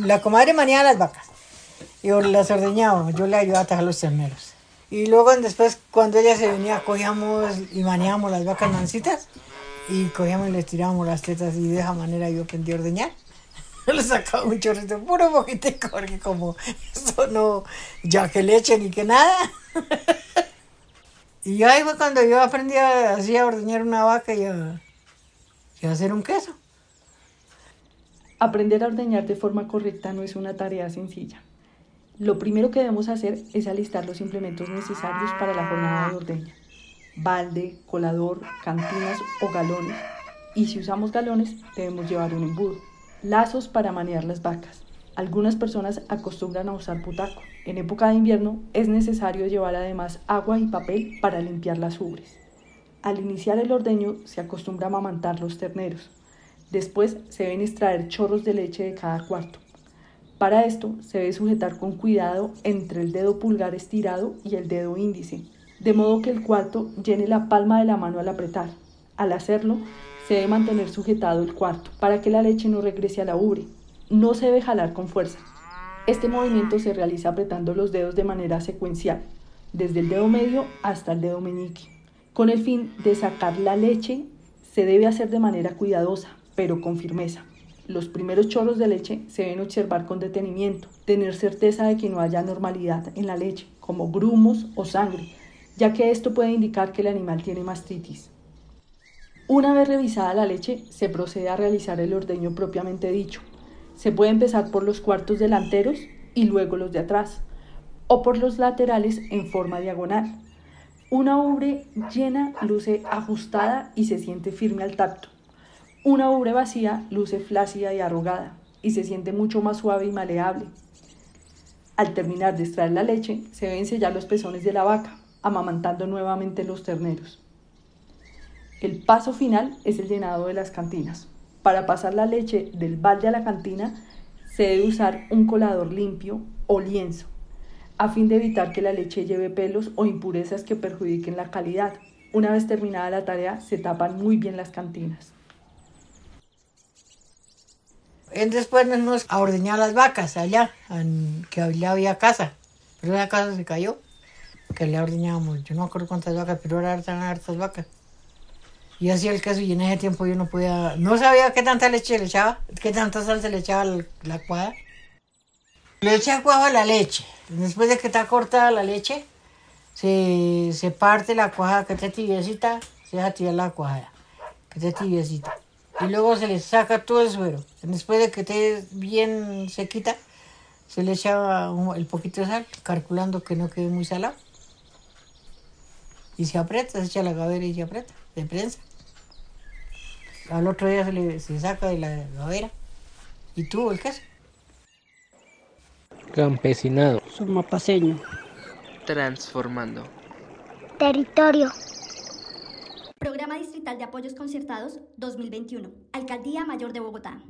la comadre manía las vacas. Y las ordeñábamos, yo le ayudaba a tajar los terneros. Y luego después, cuando ella se venía, cogíamos y maneábamos las vacas mancitas y cogíamos y les tirábamos las tetas y de esa manera yo aprendí a ordeñar. Le sacaba un chorrito, puro poquitico, porque como esto no, ya que leche ni que nada. y ahí fue cuando yo aprendí a, así a ordeñar una vaca y a hacer un queso. Aprender a ordeñar de forma correcta no es una tarea sencilla. Lo primero que debemos hacer es alistar los implementos necesarios para la jornada de ordeña. Balde, colador, cantinas o galones. Y si usamos galones, debemos llevar un embudo lazos para manear las vacas. Algunas personas acostumbran a usar putaco. En época de invierno es necesario llevar además agua y papel para limpiar las ubres. Al iniciar el ordeño se acostumbra a amamantar los terneros. Después se deben extraer chorros de leche de cada cuarto. Para esto se debe sujetar con cuidado entre el dedo pulgar estirado y el dedo índice, de modo que el cuarto llene la palma de la mano al apretar. Al hacerlo, se debe mantener sujetado el cuarto para que la leche no regrese a la ubre. No se debe jalar con fuerza. Este movimiento se realiza apretando los dedos de manera secuencial, desde el dedo medio hasta el dedo meñique. Con el fin de sacar la leche, se debe hacer de manera cuidadosa, pero con firmeza. Los primeros chorros de leche se deben observar con detenimiento, tener certeza de que no haya normalidad en la leche, como grumos o sangre, ya que esto puede indicar que el animal tiene mastitis. Una vez revisada la leche, se procede a realizar el ordeño propiamente dicho. Se puede empezar por los cuartos delanteros y luego los de atrás, o por los laterales en forma diagonal. Una ubre llena luce ajustada y se siente firme al tacto. Una ubre vacía luce flácida y arrugada y se siente mucho más suave y maleable. Al terminar de extraer la leche, se deben sellar los pezones de la vaca, amamantando nuevamente los terneros. El paso final es el llenado de las cantinas. Para pasar la leche del balde a la cantina se debe usar un colador limpio o lienzo, a fin de evitar que la leche lleve pelos o impurezas que perjudiquen la calidad. Una vez terminada la tarea, se tapan muy bien las cantinas. Después nos a ordeñar las vacas allá, que allá había casa, pero la casa se cayó, que le ordeñábamos, yo no me acuerdo cuántas vacas, pero eran hartas vacas. Y hacía el queso y en ese tiempo yo no podía, no sabía qué tanta leche le echaba, qué tanta sal se le echaba la, la cuaja. Le eché cuajo la leche. Después de que está cortada la leche, se, se parte la cuaja que está tibiecita, se deja tirar la cuaja, que esté tibiecita. Y luego se le saca todo el suero. Después de que esté bien sequita, se le echa el poquito de sal, calculando que no quede muy salado. Y se aprieta, se echa la gavera y se aprieta, de prensa. Al otro día se, le, se saca de la gavera y tuvo el queso. Campesinado. Sumapaseño. Transformando. Territorio. Distrital de Apoyos Concertados 2021. Alcaldía Mayor de Bogotá.